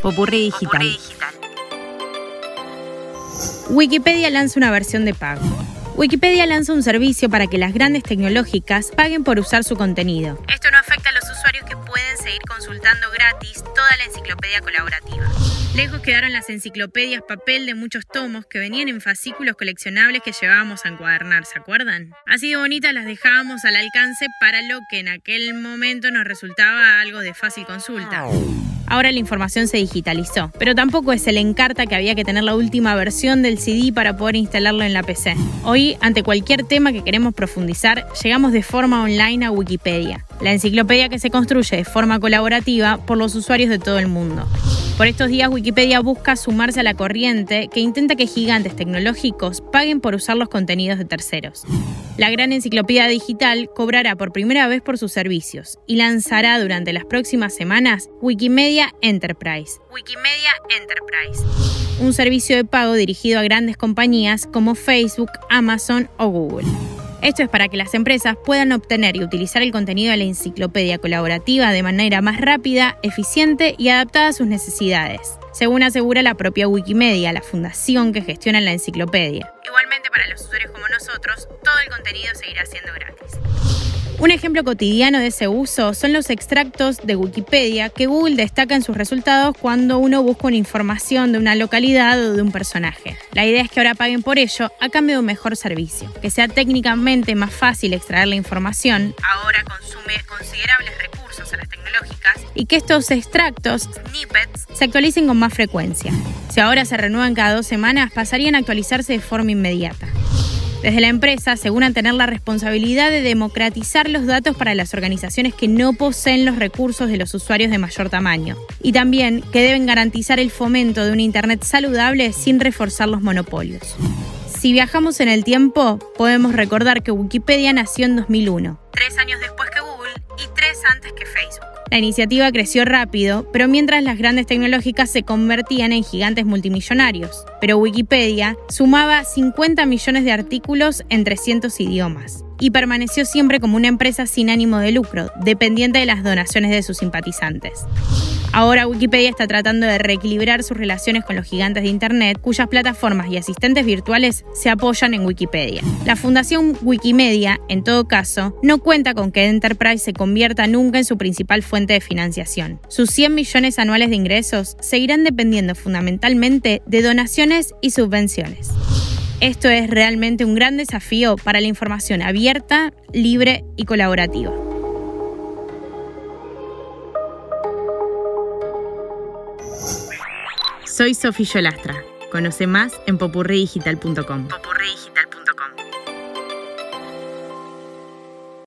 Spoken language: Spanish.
Popurrí digital. Wikipedia lanza una versión de pago. Wikipedia lanza un servicio para que las grandes tecnológicas paguen por usar su contenido. Esto no afecta a los usuarios que pueden seguir consultando gratis toda la enciclopedia colaborativa. Lejos quedaron las enciclopedias papel de muchos tomos que venían en fascículos coleccionables que llevábamos a encuadernar, ¿se acuerdan? Así de bonitas las dejábamos al alcance para lo que en aquel momento nos resultaba algo de fácil consulta. Ahora la información se digitalizó, pero tampoco es el encarta que había que tener la última versión del CD para poder instalarlo en la PC. Hoy, ante cualquier tema que queremos profundizar, llegamos de forma online a Wikipedia, la enciclopedia que se construye de forma colaborativa por los usuarios de todo el mundo. Por estos días Wikipedia busca sumarse a la corriente que intenta que gigantes tecnológicos paguen por usar los contenidos de terceros. La gran enciclopedia digital cobrará por primera vez por sus servicios y lanzará durante las próximas semanas Wikimedia Enterprise. Wikimedia Enterprise. Un servicio de pago dirigido a grandes compañías como Facebook, Amazon o Google. Esto es para que las empresas puedan obtener y utilizar el contenido de la enciclopedia colaborativa de manera más rápida, eficiente y adaptada a sus necesidades, según asegura la propia Wikimedia, la fundación que gestiona la enciclopedia. Igualmente para los usuarios como nosotros, todo el contenido seguirá siendo gratis. Un ejemplo cotidiano de ese uso son los extractos de Wikipedia que Google destaca en sus resultados cuando uno busca una información de una localidad o de un personaje. La idea es que ahora paguen por ello a cambio de un mejor servicio, que sea técnicamente más fácil extraer la información, ahora consume considerables recursos a las tecnológicas, y que estos extractos, snippets, se actualicen con más frecuencia. Si ahora se renuevan cada dos semanas, pasarían a actualizarse de forma inmediata. Desde la empresa aseguran tener la responsabilidad de democratizar los datos para las organizaciones que no poseen los recursos de los usuarios de mayor tamaño. Y también que deben garantizar el fomento de un Internet saludable sin reforzar los monopolios. Si viajamos en el tiempo, podemos recordar que Wikipedia nació en 2001, tres años después que Google y tres antes que Facebook. La iniciativa creció rápido, pero mientras las grandes tecnológicas se convertían en gigantes multimillonarios. Pero Wikipedia sumaba 50 millones de artículos en 300 idiomas y permaneció siempre como una empresa sin ánimo de lucro, dependiente de las donaciones de sus simpatizantes. Ahora Wikipedia está tratando de reequilibrar sus relaciones con los gigantes de Internet, cuyas plataformas y asistentes virtuales se apoyan en Wikipedia. La Fundación Wikimedia, en todo caso, no cuenta con que Enterprise se convierta nunca en su principal fuente de financiación. Sus 100 millones anuales de ingresos seguirán dependiendo fundamentalmente de donaciones y subvenciones. Esto es realmente un gran desafío para la información abierta, libre y colaborativa. Soy Sofía Yolastra. Conoce más en popurridigital.com.